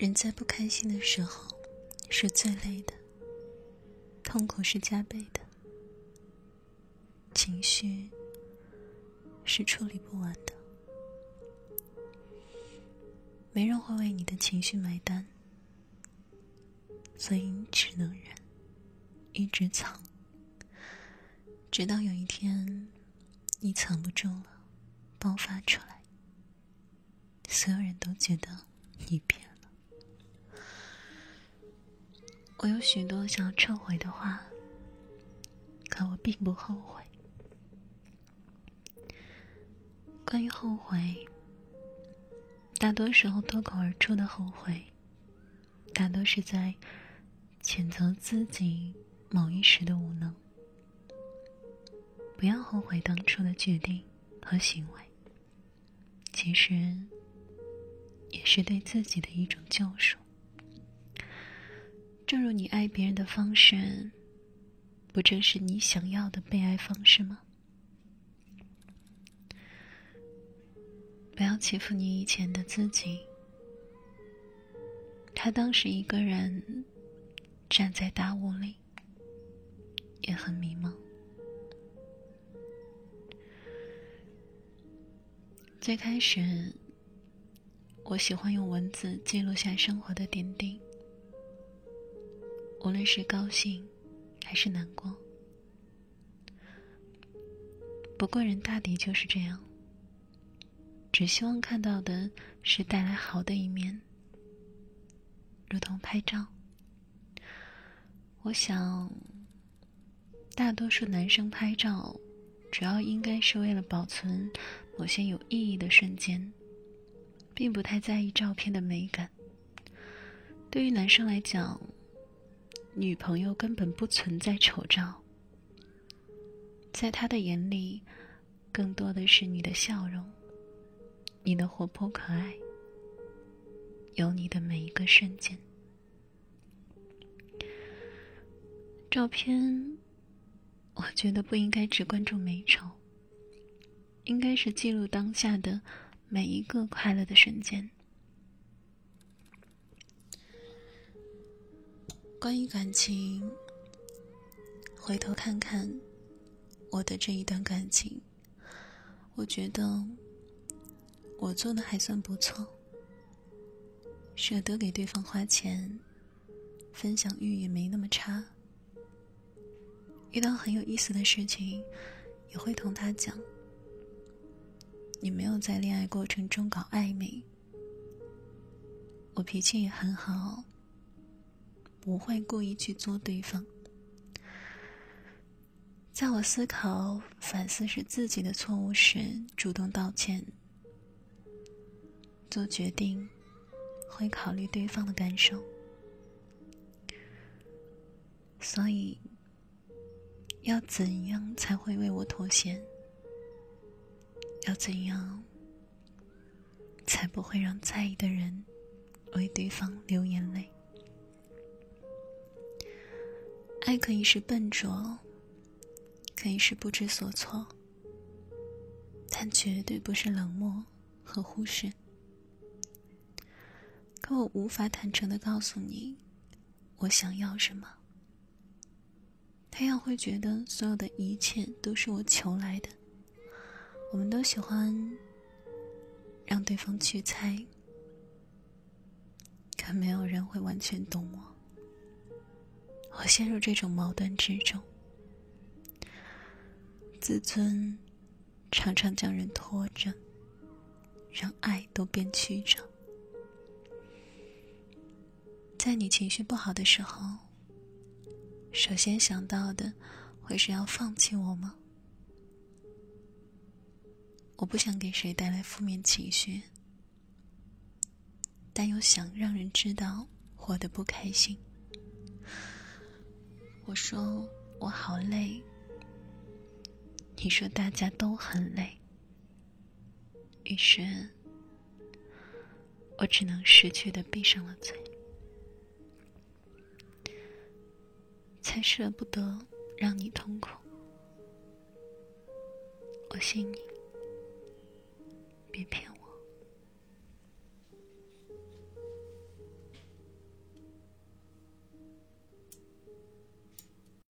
人在不开心的时候是最累的，痛苦是加倍的，情绪是处理不完的。没人会为你的情绪买单，所以你只能忍，一直藏，直到有一天你藏不住了，爆发出来，所有人都觉得你变。我有许多想要撤回的话，可我并不后悔。关于后悔，大多时候脱口而出的后悔，大多是在谴责自己某一时的无能。不要后悔当初的决定和行为，其实也是对自己的一种救赎。你爱别人的方式，不正是你想要的被爱方式吗？不要欺负你以前的自己。他当时一个人站在大雾里，也很迷茫。最开始，我喜欢用文字记录下生活的点滴。无论是高兴还是难过，不过人大抵就是这样，只希望看到的是带来好的一面，如同拍照。我想，大多数男生拍照，主要应该是为了保存某些有意义的瞬间，并不太在意照片的美感。对于男生来讲，女朋友根本不存在丑照，在他的眼里，更多的是你的笑容，你的活泼可爱，有你的每一个瞬间。照片，我觉得不应该只关注美丑，应该是记录当下的每一个快乐的瞬间。关于感情，回头看看我的这一段感情，我觉得我做的还算不错，舍得给对方花钱，分享欲也没那么差。遇到很有意思的事情，也会同他讲。你没有在恋爱过程中搞暧昧，我脾气也很好。不会故意去做对方。在我思考、反思是自己的错误时，主动道歉。做决定会考虑对方的感受，所以要怎样才会为我妥协？要怎样才不会让在意的人为对方流眼泪？爱可以是笨拙，可以是不知所措，但绝对不是冷漠和忽视。可我无法坦诚的告诉你，我想要什么。太阳会觉得所有的一切都是我求来的。我们都喜欢让对方去猜，可没有人会完全懂我。我陷入这种矛盾之中，自尊常常将人拖着，让爱都变曲折。在你情绪不好的时候，首先想到的会是要放弃我吗？我不想给谁带来负面情绪，但又想让人知道活得不开心。我说我好累，你说大家都很累，于是，我只能识趣的闭上了嘴，才舍不得让你痛苦。我信你，别骗我。